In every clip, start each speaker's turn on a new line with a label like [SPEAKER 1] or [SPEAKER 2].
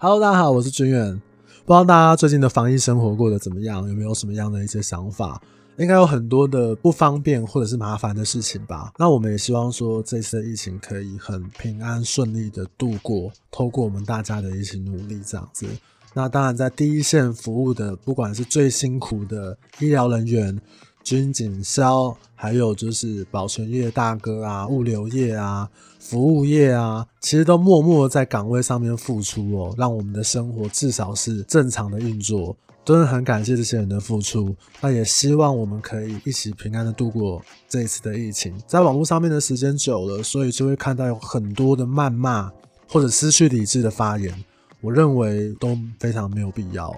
[SPEAKER 1] Hello，大家好，我是军远。不知道大家最近的防疫生活过得怎么样？有没有什么样的一些想法？应该有很多的不方便或者是麻烦的事情吧。那我们也希望说，这次疫情可以很平安顺利的度过，透过我们大家的一起努力，这样子。那当然，在第一线服务的，不管是最辛苦的医疗人员。军警消，还有就是保全业大哥啊，物流业啊，服务业啊，其实都默默在岗位上面付出哦，让我们的生活至少是正常的运作，真的很感谢这些人的付出。那也希望我们可以一起平安的度过这一次的疫情。在网络上面的时间久了，所以就会看到有很多的谩骂或者失去理智的发言，我认为都非常没有必要。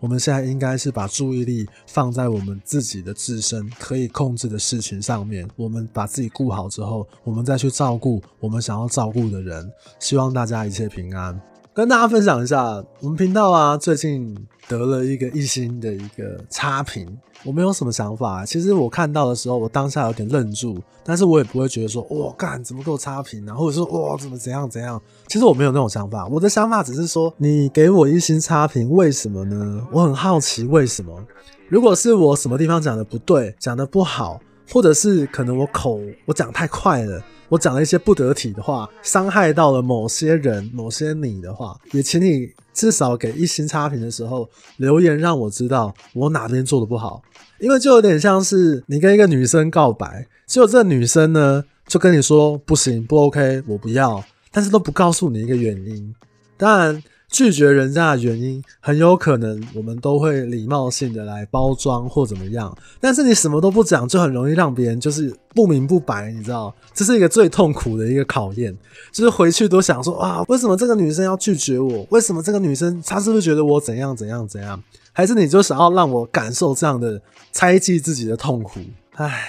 [SPEAKER 1] 我们现在应该是把注意力放在我们自己的自身可以控制的事情上面。我们把自己顾好之后，我们再去照顾我们想要照顾的人。希望大家一切平安。跟大家分享一下，我们频道啊，最近得了一个一星的一个差评，我没有什么想法。其实我看到的时候，我当下有点愣住，但是我也不会觉得说，哇，干怎么给我差评啊，或者说，哇，怎么怎样怎样。其实我没有那种想法，我的想法只是说，你给我一星差评，为什么呢？我很好奇为什么。如果是我什么地方讲的不对，讲的不好，或者是可能我口我讲太快了。我讲了一些不得体的话，伤害到了某些人、某些你的话，也请你至少给一星差评的时候留言，让我知道我哪边做的不好。因为就有点像是你跟一个女生告白，结果这女生呢就跟你说不行、不 OK，我不要，但是都不告诉你一个原因。当然。拒绝人家的原因，很有可能我们都会礼貌性的来包装或怎么样，但是你什么都不讲，就很容易让别人就是不明不白，你知道，这是一个最痛苦的一个考验，就是回去都想说啊，为什么这个女生要拒绝我？为什么这个女生她是不是觉得我怎样怎样怎样？还是你就想要让我感受这样的猜忌自己的痛苦？唉，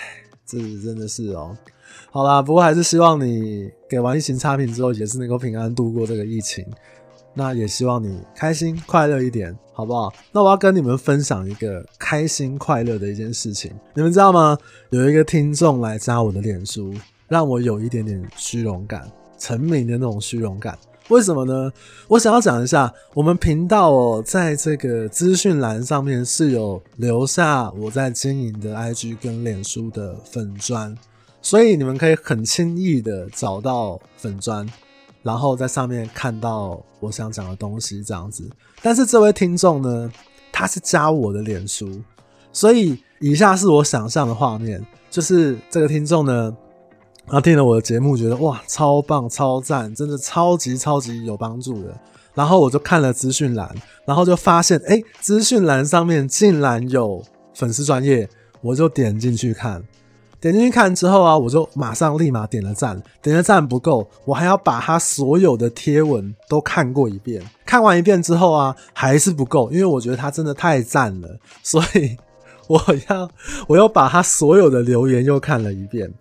[SPEAKER 1] 这真的是哦。好啦，不过还是希望你给完疫情差评之后，也是能够平安度过这个疫情。那也希望你开心快乐一点，好不好？那我要跟你们分享一个开心快乐的一件事情，你们知道吗？有一个听众来加我的脸书，让我有一点点虚荣感，成名的那种虚荣感。为什么呢？我想要讲一下，我们频道哦，在这个资讯栏上面是有留下我在经营的 IG 跟脸书的粉砖，所以你们可以很轻易的找到粉砖。然后在上面看到我想讲的东西这样子，但是这位听众呢，他是加我的脸书，所以以下是我想象的画面，就是这个听众呢，他听了我的节目，觉得哇，超棒、超赞，真的超级超级有帮助的。然后我就看了资讯栏，然后就发现，哎，资讯栏上面竟然有粉丝专业，我就点进去看。点进去看之后啊，我就马上立马点了赞。点了赞不够，我还要把他所有的贴文都看过一遍。看完一遍之后啊，还是不够，因为我觉得他真的太赞了，所以我要我又把他所有的留言又看了一遍。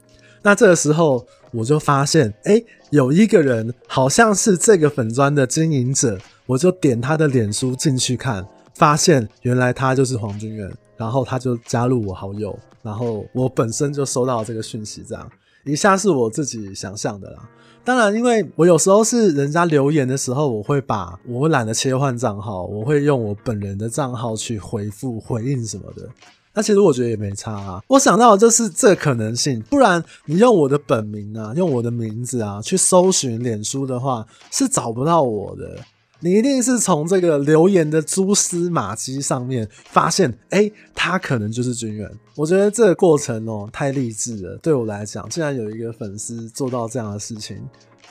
[SPEAKER 1] 那这个时候我就发现，诶，有一个人好像是这个粉砖的经营者，我就点他的脸书进去看，发现原来他就是黄军远，然后他就加入我好友。然后我本身就收到这个讯息，这样以下是我自己想象的啦。当然，因为我有时候是人家留言的时候，我会把我懒得切换账号，我会用我本人的账号去回复回应什么的。那其实我觉得也没差啊。我想到就是这可能性，不然你用我的本名啊，用我的名字啊去搜寻脸书的话，是找不到我的。你一定是从这个留言的蛛丝马迹上面发现，诶，他可能就是军人。我觉得这个过程哦，太励志了。对我来讲，竟然有一个粉丝做到这样的事情，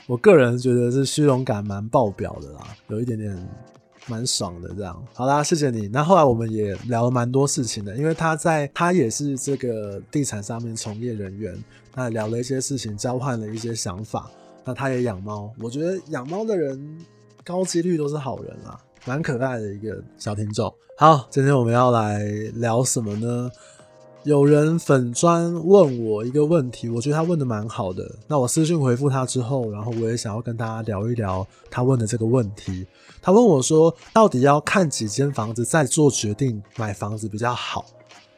[SPEAKER 1] 我个人觉得是虚荣感蛮爆表的啦，有一点点蛮爽的。这样，好啦，谢谢你。那后来我们也聊了蛮多事情的，因为他在他也是这个地产上面从业人员，那聊了一些事情，交换了一些想法。那他也养猫，我觉得养猫的人。高几率都是好人啊，蛮可爱的一个小听众。好，今天我们要来聊什么呢？有人粉专问我一个问题，我觉得他问的蛮好的。那我私信回复他之后，然后我也想要跟大家聊一聊他问的这个问题。他问我说，到底要看几间房子再做决定买房子比较好？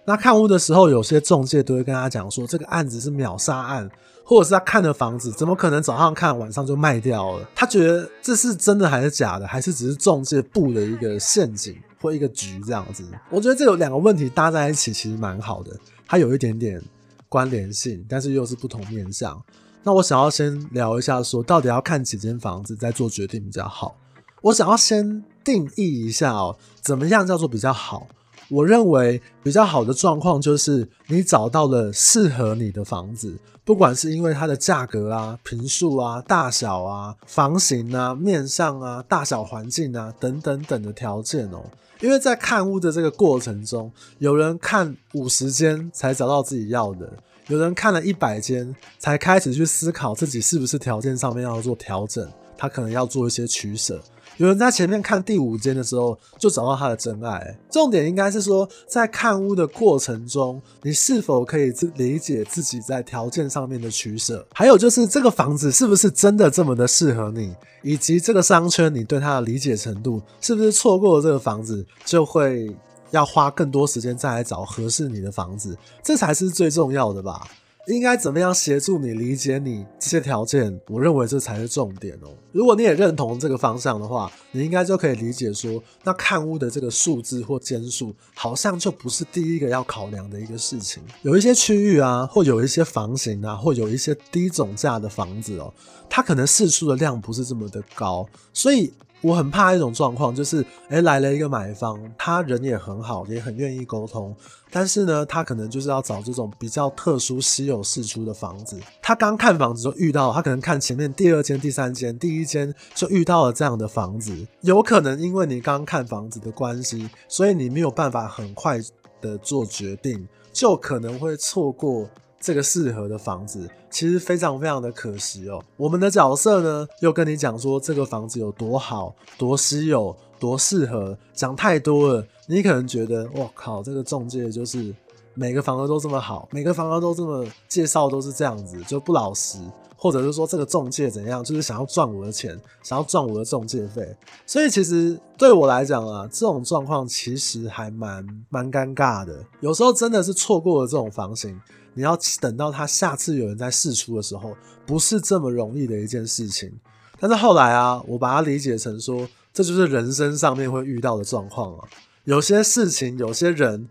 [SPEAKER 1] 那看屋的时候，有些中介都会跟他讲说，这个案子是秒杀案，或者是他看的房子，怎么可能早上看晚上就卖掉了？他觉得这是真的还是假的，还是只是中介布的一个陷阱或一个局这样子？我觉得这有两个问题搭在一起，其实蛮好的，它有一点点关联性，但是又是不同面向。那我想要先聊一下，说到底要看几间房子再做决定比较好。我想要先定义一下哦，怎么样叫做比较好？我认为比较好的状况就是你找到了适合你的房子，不管是因为它的价格啊、坪数啊、大小啊、房型啊、面向啊、大小环境啊等等等的条件哦。因为在看屋的这个过程中，有人看五十间才找到自己要的，有人看了一百间才开始去思考自己是不是条件上面要做调整，他可能要做一些取舍。有人在前面看第五间的时候就找到他的真爱。重点应该是说，在看屋的过程中，你是否可以理解自己在条件上面的取舍？还有就是这个房子是不是真的这么的适合你，以及这个商圈你对它的理解程度，是不是错过了这个房子就会要花更多时间再来找合适你的房子？这才是最重要的吧。应该怎么样协助你理解你这些条件？我认为这才是重点哦。如果你也认同这个方向的话，你应该就可以理解说，那看屋的这个数字或间数，好像就不是第一个要考量的一个事情。有一些区域啊，或有一些房型啊，或有一些低总价的房子哦，它可能释出的量不是这么的高，所以。我很怕一种状况，就是，哎，来了一个买方，他人也很好，也很愿意沟通，但是呢，他可能就是要找这种比较特殊、稀有释出的房子。他刚看房子就遇到，他可能看前面第二间、第三间，第一间就遇到了这样的房子。有可能因为你刚看房子的关系，所以你没有办法很快的做决定，就可能会错过。这个适合的房子其实非常非常的可惜哦。我们的角色呢，又跟你讲说这个房子有多好、多稀有、多适合，讲太多了，你可能觉得哇靠，这个中介就是每个房子都这么好，每个房子都这么介绍都是这样子，就不老实，或者是说这个中介怎样，就是想要赚我的钱，想要赚我的中介费。所以其实对我来讲啊，这种状况其实还蛮蛮尴尬的。有时候真的是错过了这种房型。你要等到他下次有人在试出的时候，不是这么容易的一件事情。但是后来啊，我把它理解成说，这就是人生上面会遇到的状况啊。有些事情，有些人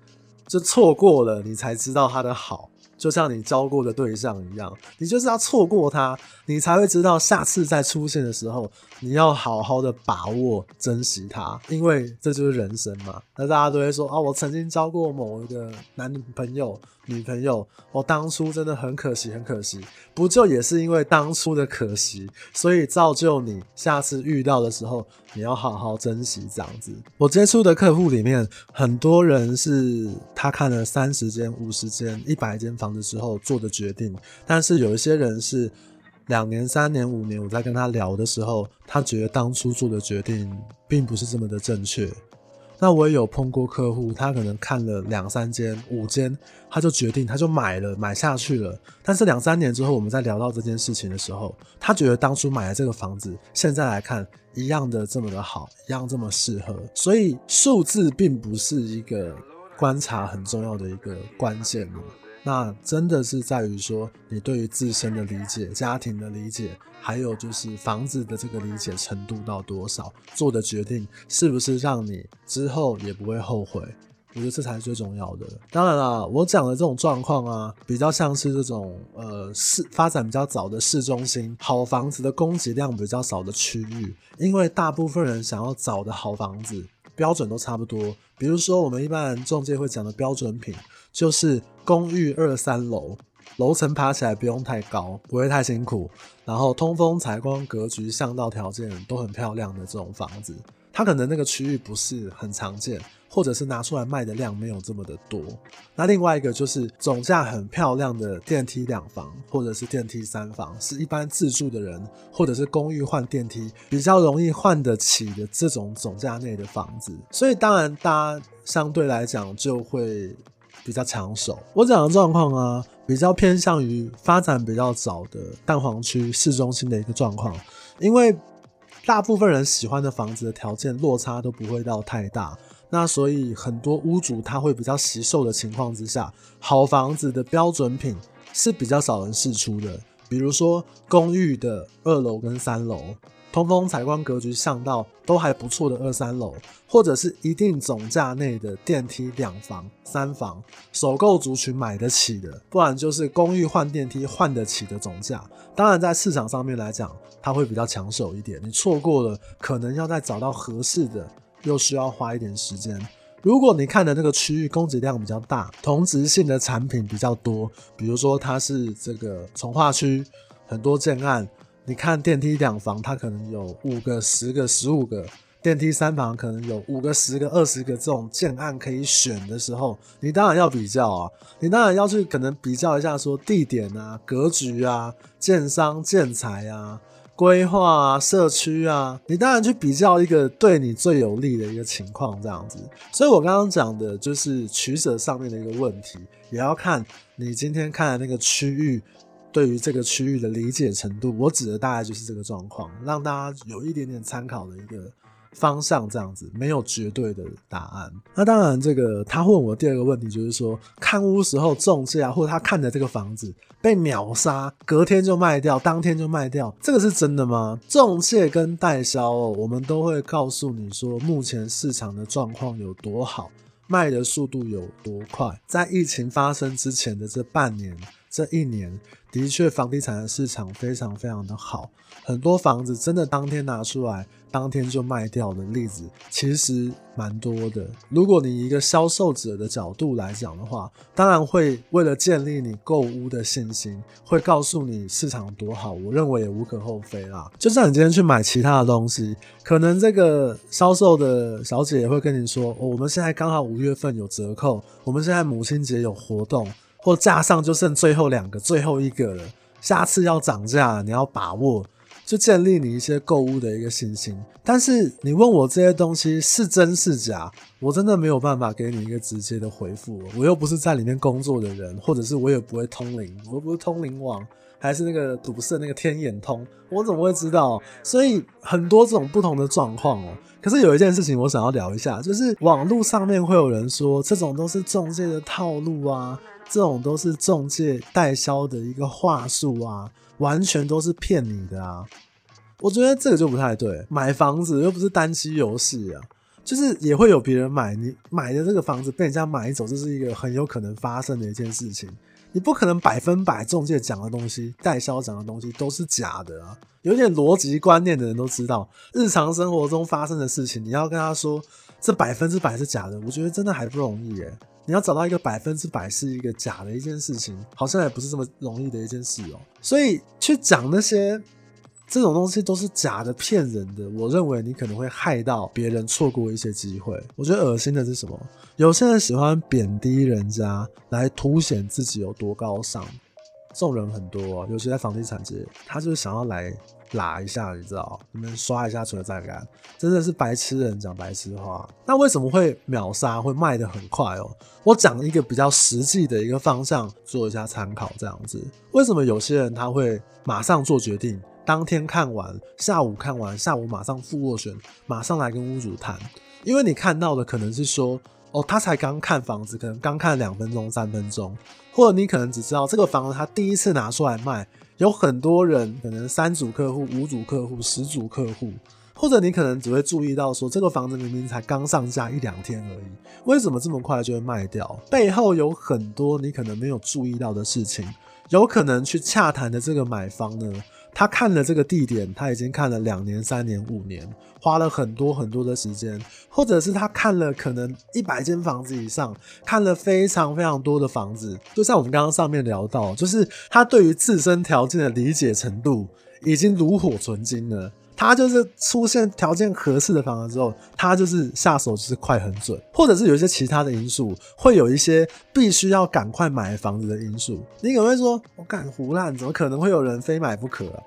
[SPEAKER 1] 就错过了，你才知道他的好。就像你交过的对象一样，你就是要错过他，你才会知道下次再出现的时候，你要好好的把握、珍惜他，因为这就是人生嘛。那大家都会说啊，我曾经交过某一个男朋友。女朋友，我当初真的很可惜，很可惜，不就也是因为当初的可惜，所以造就你下次遇到的时候，你要好好珍惜这样子。我接触的客户里面，很多人是他看了三十间、五十间、一百间房子之后做的决定，但是有一些人是两年、三年、五年，我在跟他聊的时候，他觉得当初做的决定并不是这么的正确。那我也有碰过客户，他可能看了两三间、五间，他就决定，他就买了，买下去了。但是两三年之后，我们在聊到这件事情的时候，他觉得当初买的这个房子，现在来看一样的这么的好，一样这么适合。所以数字并不是一个观察很重要的一个关键。那真的是在于说，你对于自身的理解、家庭的理解，还有就是房子的这个理解程度到多少，做的决定是不是让你之后也不会后悔？我觉得这才是最重要的。当然啦，我讲的这种状况啊，比较像是这种呃市发展比较早的市中心，好房子的供给量比较少的区域，因为大部分人想要找的好房子标准都差不多。比如说，我们一般人中介会讲的标准品，就是公寓二三楼，楼层爬起来不用太高，不会太辛苦，然后通风采光格局巷道条件都很漂亮的这种房子，它可能那个区域不是很常见。或者是拿出来卖的量没有这么的多，那另外一个就是总价很漂亮的电梯两房，或者是电梯三房，是一般自住的人或者是公寓换电梯比较容易换得起的这种总价内的房子，所以当然大家相对来讲就会比较抢手。我讲的状况啊，比较偏向于发展比较早的蛋黄区市中心的一个状况，因为大部分人喜欢的房子的条件落差都不会到太大。那所以很多屋主他会比较惜售的情况之下，好房子的标准品是比较少人试出的。比如说公寓的二楼跟三楼，通风采光格局巷道都还不错的二三楼，或者是一定总价内的电梯两房、三房，首购族群买得起的，不然就是公寓换电梯换得起的总价。当然，在市场上面来讲，它会比较抢手一点。你错过了，可能要再找到合适的。又需要花一点时间。如果你看的那个区域供给量比较大，同质性的产品比较多，比如说它是这个从化区，很多建案，你看电梯两房，它可能有五个、十个、十五个；电梯三房可能有五个、十个、二十个这种建案可以选的时候，你当然要比较啊，你当然要去可能比较一下说地点啊、格局啊、建商建材啊。规划啊，社区啊，你当然去比较一个对你最有利的一个情况，这样子。所以我刚刚讲的就是取舍上面的一个问题，也要看你今天看的那个区域对于这个区域的理解程度。我指的大概就是这个状况，让大家有一点点参考的一个。方向这样子没有绝对的答案。那当然，这个他问我第二个问题就是说，看屋时候中介啊，或者他看的这个房子被秒杀，隔天就卖掉，当天就卖掉，这个是真的吗？中介跟代销哦，我们都会告诉你说，目前市场的状况有多好，卖的速度有多快。在疫情发生之前的这半年、这一年，的确房地产的市场非常非常的好，很多房子真的当天拿出来。当天就卖掉的例子其实蛮多的。如果你一个销售者的角度来讲的话，当然会为了建立你购屋的信心，会告诉你市场多好。我认为也无可厚非啦。就像你今天去买其他的东西，可能这个销售的小姐也会跟你说：“哦，我们现在刚好五月份有折扣，我们现在母亲节有活动，或架上就剩最后两个、最后一个了，下次要涨价，你要把握。”就建立你一些购物的一个信心，但是你问我这些东西是真是假，我真的没有办法给你一个直接的回复。我又不是在里面工作的人，或者是我也不会通灵，我又不是通灵王，还是那个赌圣那个天眼通，我怎么会知道？所以很多这种不同的状况哦。可是有一件事情我想要聊一下，就是网络上面会有人说这种都是中介的套路啊，这种都是中介代销的一个话术啊。完全都是骗你的啊！我觉得这个就不太对。买房子又不是单机游戏啊，就是也会有别人买。你买的这个房子被人家买走，这是一个很有可能发生的一件事情。你不可能百分百中介讲的东西、代销讲的东西都是假的啊！有点逻辑观念的人都知道，日常生活中发生的事情，你要跟他说这百分之百是假的，我觉得真的还不容易耶。你要找到一个百分之百是一个假的一件事情，好像也不是这么容易的一件事哦。所以去讲那些这种东西都是假的、骗人的，我认为你可能会害到别人错过一些机会。我觉得恶心的是什么？有些人喜欢贬低人家来凸显自己有多高尚，这种人很多，尤其在房地产界，他就是想要来。拉一下，你知道？你们刷一下存在感，真的是白痴人讲白痴话。那为什么会秒杀，会卖得很快哦？我讲一个比较实际的一个方向，做一下参考，这样子。为什么有些人他会马上做决定，当天看完，下午看完，下午马上付斡旋，马上来跟屋主谈？因为你看到的可能是说，哦，他才刚看房子，可能刚看两分钟、三分钟，或者你可能只知道这个房子他第一次拿出来卖。有很多人可能三组客户、五组客户、十组客户，或者你可能只会注意到说，这个房子明明才刚上架一两天而已，为什么这么快就会卖掉？背后有很多你可能没有注意到的事情，有可能去洽谈的这个买方呢，他看了这个地点，他已经看了两年、三年、五年，花了很多很多的时间，或者是他看了可能一百间房子以上，看了非常非常多的房子。就像我们刚刚上面聊到，就是他对于自身条件的理解程度已经炉火纯青了。他就是出现条件合适的房子之后，他就是下手就是快很准，或者是有一些其他的因素，会有一些必须要赶快买房子的因素。你可能会说，我敢胡乱，怎么可能会有人非买不可啊？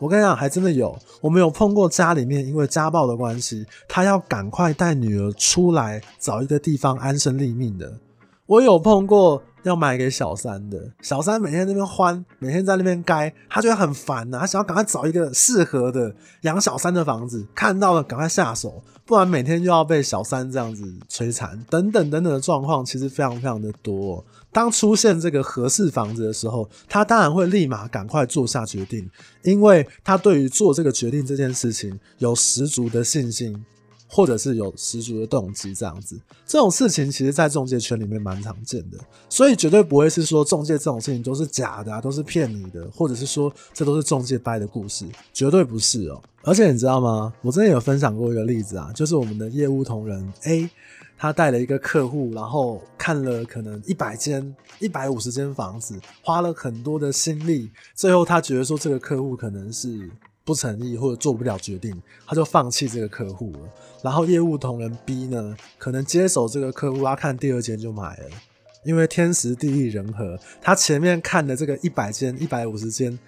[SPEAKER 1] 我跟你讲，还真的有，我们有碰过家里面因为家暴的关系，他要赶快带女儿出来找一个地方安身立命的。我有碰过要买给小三的，小三每天那边欢，每天在那边该，他觉得很烦呐，他想要赶快找一个适合的养小三的房子，看到了赶快下手，不然每天又要被小三这样子摧残，等等等等的状况，其实非常非常的多。当出现这个合适房子的时候，他当然会立马赶快做下决定，因为他对于做这个决定这件事情有十足的信心。或者是有十足的动机，这样子，这种事情其实，在中介圈里面蛮常见的，所以绝对不会是说中介这种事情都是假的啊，都是骗你的，或者是说这都是中介掰的故事，绝对不是哦。而且你知道吗？我之前有分享过一个例子啊，就是我们的业务同仁 A，他带了一个客户，然后看了可能一百间、一百五十间房子，花了很多的心力，最后他觉得说这个客户可能是。不诚意或者做不了决定，他就放弃这个客户了。然后业务同仁 B 呢，可能接手这个客户，他看第二间就买了，因为天时地利人和，他前面看的这个一百间、一百五十间，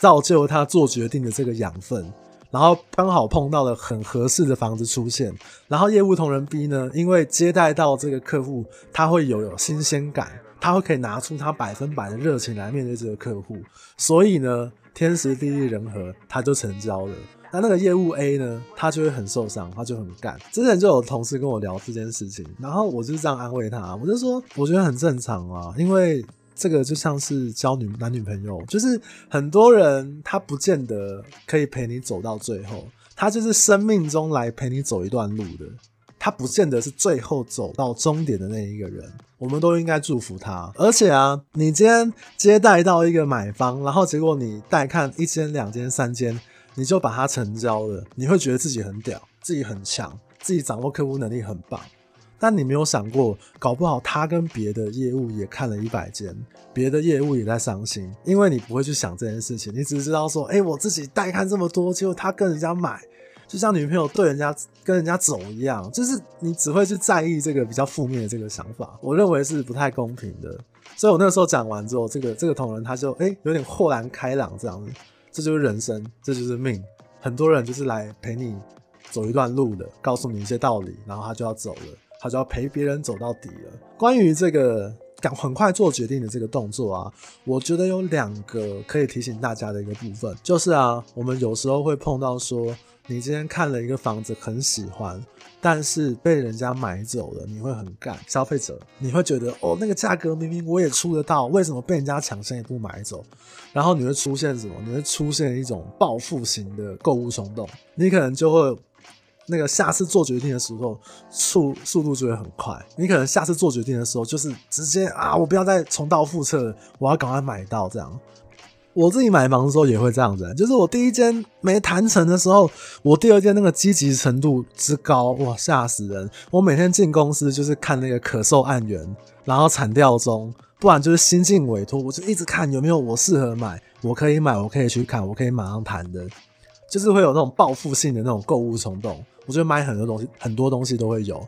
[SPEAKER 1] 造就他做决定的这个养分。然后刚好碰到了很合适的房子出现，然后业务同仁 B 呢，因为接待到这个客户，他会有有新鲜感，他会可以拿出他百分百的热情来面对这个客户，所以呢。天时地利人和，他就成交了。那那个业务 A 呢，他就会很受伤，他就很干。之前就有同事跟我聊这件事情，然后我就这样安慰他，我就说，我觉得很正常啊，因为这个就像是交女男女朋友，就是很多人他不见得可以陪你走到最后，他就是生命中来陪你走一段路的。他不见得是最后走到终点的那一个人，我们都应该祝福他。而且啊，你今天接待到一个买方，然后结果你带看一间、两间、三间，你就把它成交了，你会觉得自己很屌，自己很强，自己掌握客户能力很棒。但你没有想过，搞不好他跟别的业务也看了一百间，别的业务也在伤心，因为你不会去想这件事情，你只知道说，哎，我自己带看这么多，结果他跟人家买。就像女朋友对人家跟人家走一样，就是你只会去在意这个比较负面的这个想法，我认为是不太公平的。所以我那个时候讲完之后，这个这个同仁他就哎、有点豁然开朗这样子，这就是人生，这就是命。很多人就是来陪你走一段路的，告诉你一些道理，然后他就要走了，他就要陪别人走到底了。关于这个赶很快做决定的这个动作啊，我觉得有两个可以提醒大家的一个部分，就是啊，我们有时候会碰到说。你今天看了一个房子很喜欢，但是被人家买走了，你会很干。消费者你会觉得哦，那个价格明明我也出得到，为什么被人家抢先一步买走？然后你会出现什么？你会出现一种报复型的购物冲动，你可能就会那个下次做决定的时候速速度就会很快。你可能下次做决定的时候就是直接啊，我不要再重蹈覆辙，我要赶快买到这样。我自己买房的时候也会这样子，就是我第一间没谈成的时候，我第二间那个积极程度之高，哇，吓死人！我每天进公司就是看那个可售案源，然后惨调中，不然就是新进委托，我就一直看有没有我适合买，我可以买，我可以去看，我可以马上谈的，就是会有那种报复性的那种购物冲动。我觉得买很多东西，很多东西都会有。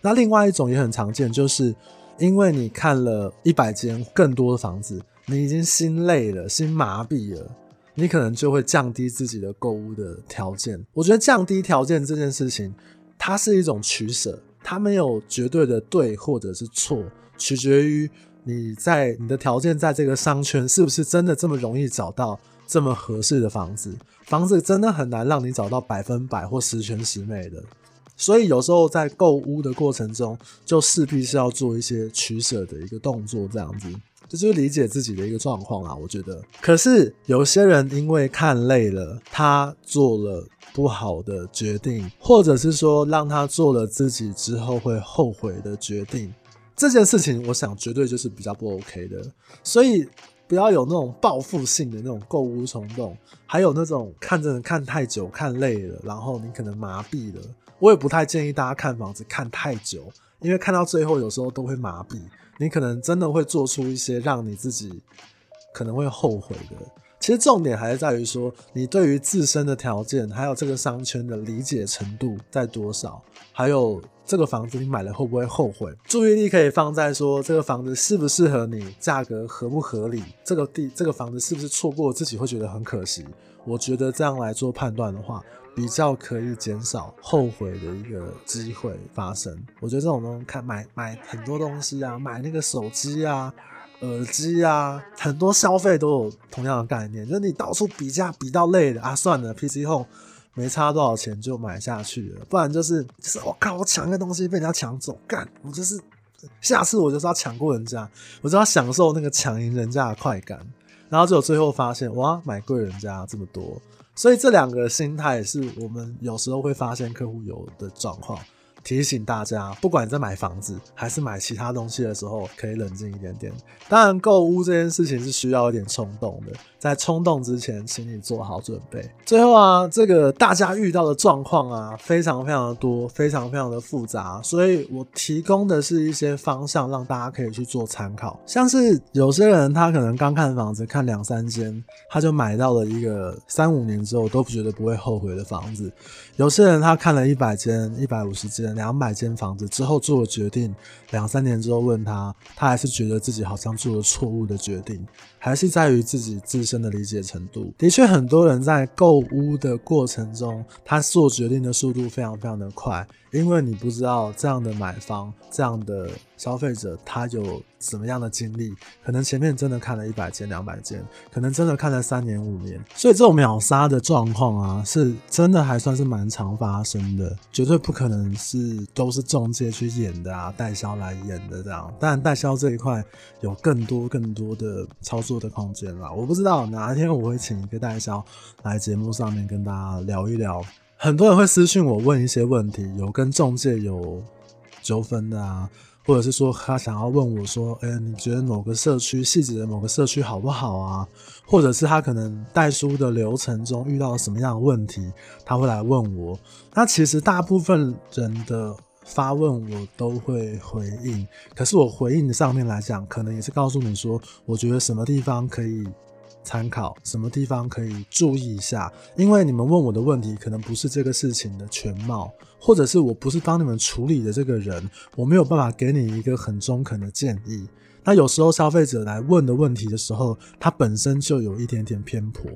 [SPEAKER 1] 那另外一种也很常见，就是因为你看了一百间更多的房子。你已经心累了，心麻痹了，你可能就会降低自己的购物的条件。我觉得降低条件这件事情，它是一种取舍，它没有绝对的对或者是错，取决于你在你的条件在这个商圈是不是真的这么容易找到这么合适的房子。房子真的很难让你找到百分百或十全十美的，所以有时候在购物的过程中，就势必是要做一些取舍的一个动作，这样子。这就是理解自己的一个状况啊，我觉得。可是有些人因为看累了，他做了不好的决定，或者是说让他做了自己之后会后悔的决定，这件事情我想绝对就是比较不 OK 的。所以不要有那种报复性的那种购物冲动，还有那种看着看太久看累了，然后你可能麻痹了。我也不太建议大家看房子看太久，因为看到最后有时候都会麻痹。你可能真的会做出一些让你自己可能会后悔的。其实重点还是在于说，你对于自身的条件，还有这个商圈的理解程度在多少，还有这个房子你买了会不会后悔。注意力可以放在说，这个房子适不适合你，价格合不合理，这个地这个房子是不是错过自己会觉得很可惜。我觉得这样来做判断的话，比较可以减少后悔的一个机会发生。我觉得这种东西，看买买很多东西啊，买那个手机啊、耳机啊，很多消费都有同样的概念，就是你到处比价比到累了啊，算了，PC Home 没差多少钱就买下去了，不然就是就是我靠，我抢一个东西被人家抢走，干，我就是下次我就是要抢过人家，我就要享受那个抢赢人家的快感。然后就最后发现，哇，买贵人家这么多，所以这两个心态是我们有时候会发现客户有的状况。提醒大家，不管在买房子还是买其他东西的时候，可以冷静一点点。当然，购物这件事情是需要一点冲动的，在冲动之前，请你做好准备。最后啊，这个大家遇到的状况啊，非常非常的多，非常非常的复杂，所以我提供的是一些方向，让大家可以去做参考。像是有些人他可能刚看房子，看两三间，他就买到了一个三五年之后都不觉得不会后悔的房子。有些人他看了一百间、一百五十间。两百间房子之后做了决定，两三年之后问他，他还是觉得自己好像做了错误的决定，还是在于自己自身的理解程度。的确，很多人在购屋的过程中，他做决定的速度非常非常的快。因为你不知道这样的买房，这样的消费者，他有什么样的经历，可能前面真的看了一百间、两百间，可能真的看了三年、五年，所以这种秒杀的状况啊，是真的还算是蛮常发生的，绝对不可能是都是中介去演的啊，代销来演的这样。当然，代销这一块有更多更多的操作的空间啦。我不知道哪一天我会请一个代销来节目上面跟大家聊一聊。很多人会私信我问一些问题，有跟中介有纠纷的啊，或者是说他想要问我说，哎，你觉得某个社区细致的某个社区好不好啊？或者是他可能代书的流程中遇到了什么样的问题，他会来问我。那其实大部分人的发问我都会回应，可是我回应的上面来讲，可能也是告诉你说，我觉得什么地方可以。参考什么地方可以注意一下，因为你们问我的问题可能不是这个事情的全貌，或者是我不是帮你们处理的这个人，我没有办法给你一个很中肯的建议。那有时候消费者来问的问题的时候，他本身就有一点点偏颇，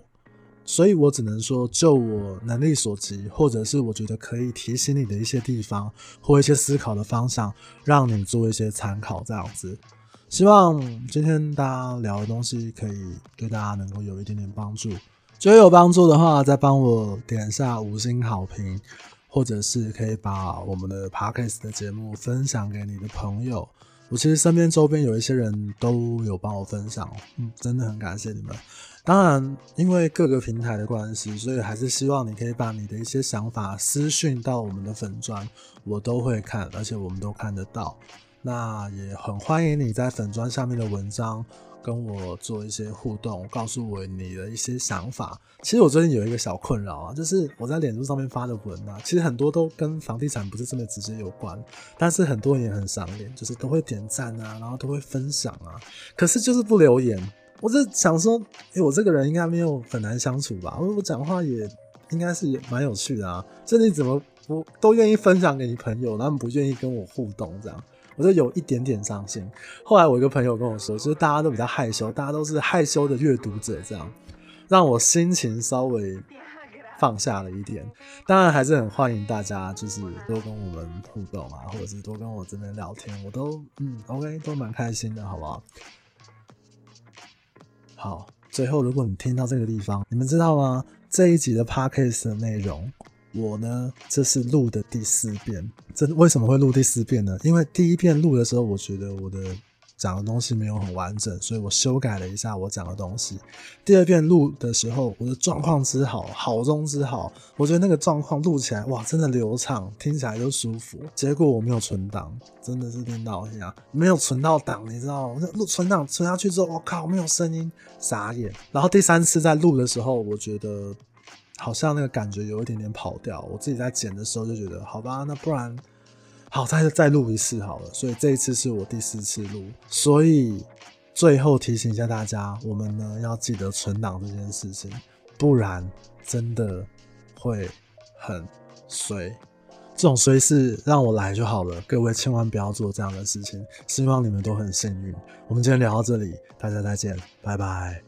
[SPEAKER 1] 所以我只能说就我能力所及，或者是我觉得可以提醒你的一些地方或一些思考的方向，让你做一些参考，这样子。希望今天大家聊的东西可以对大家能够有一点点帮助。觉得有帮助的话，再帮我点一下五星好评，或者是可以把我们的 Podcast 的节目分享给你的朋友。我其实身边周边有一些人都有帮我分享，嗯，真的很感谢你们。当然，因为各个平台的关系，所以还是希望你可以把你的一些想法私讯到我们的粉专，我都会看，而且我们都看得到。那也很欢迎你在粉专下面的文章跟我做一些互动，告诉我你的一些想法。其实我最近有一个小困扰啊，就是我在脸书上面发的文啊，其实很多都跟房地产不是这么直接有关，但是很多人也很赏脸，就是都会点赞啊，然后都会分享啊，可是就是不留言。我就想说，诶、欸，我这个人应该没有很难相处吧？我我讲话也应该是蛮有趣的啊，这你怎么不都愿意分享给你朋友，他们不愿意跟我互动这样？我就有一点点伤心。后来我一个朋友跟我说，就是大家都比较害羞，大家都是害羞的阅读者，这样让我心情稍微放下了一点。当然还是很欢迎大家，就是多跟我们互动啊，或者是多跟我这边聊天，我都嗯 OK 都蛮开心的，好不好？好，最后如果你听到这个地方，你们知道吗？这一集的 Podcast 的内容。我呢，这是录的第四遍。这为什么会录第四遍呢？因为第一遍录的时候，我觉得我的讲的东西没有很完整，所以我修改了一下我讲的东西。第二遍录的时候，我的状况之好，好中之好，我觉得那个状况录起来哇，真的流畅，听起来就舒服。结果我没有存档，真的是听到一下没有存到档，你知道吗？录存档存下去之后，我靠，没有声音，傻眼。然后第三次在录的时候，我觉得。好像那个感觉有一点点跑掉，我自己在剪的时候就觉得，好吧，那不然好再再录一次好了。所以这一次是我第四次录，所以最后提醒一下大家，我们呢要记得存档这件事情，不然真的会很衰。这种衰事让我来就好了，各位千万不要做这样的事情。希望你们都很幸运。我们今天聊到这里，大家再见，拜拜。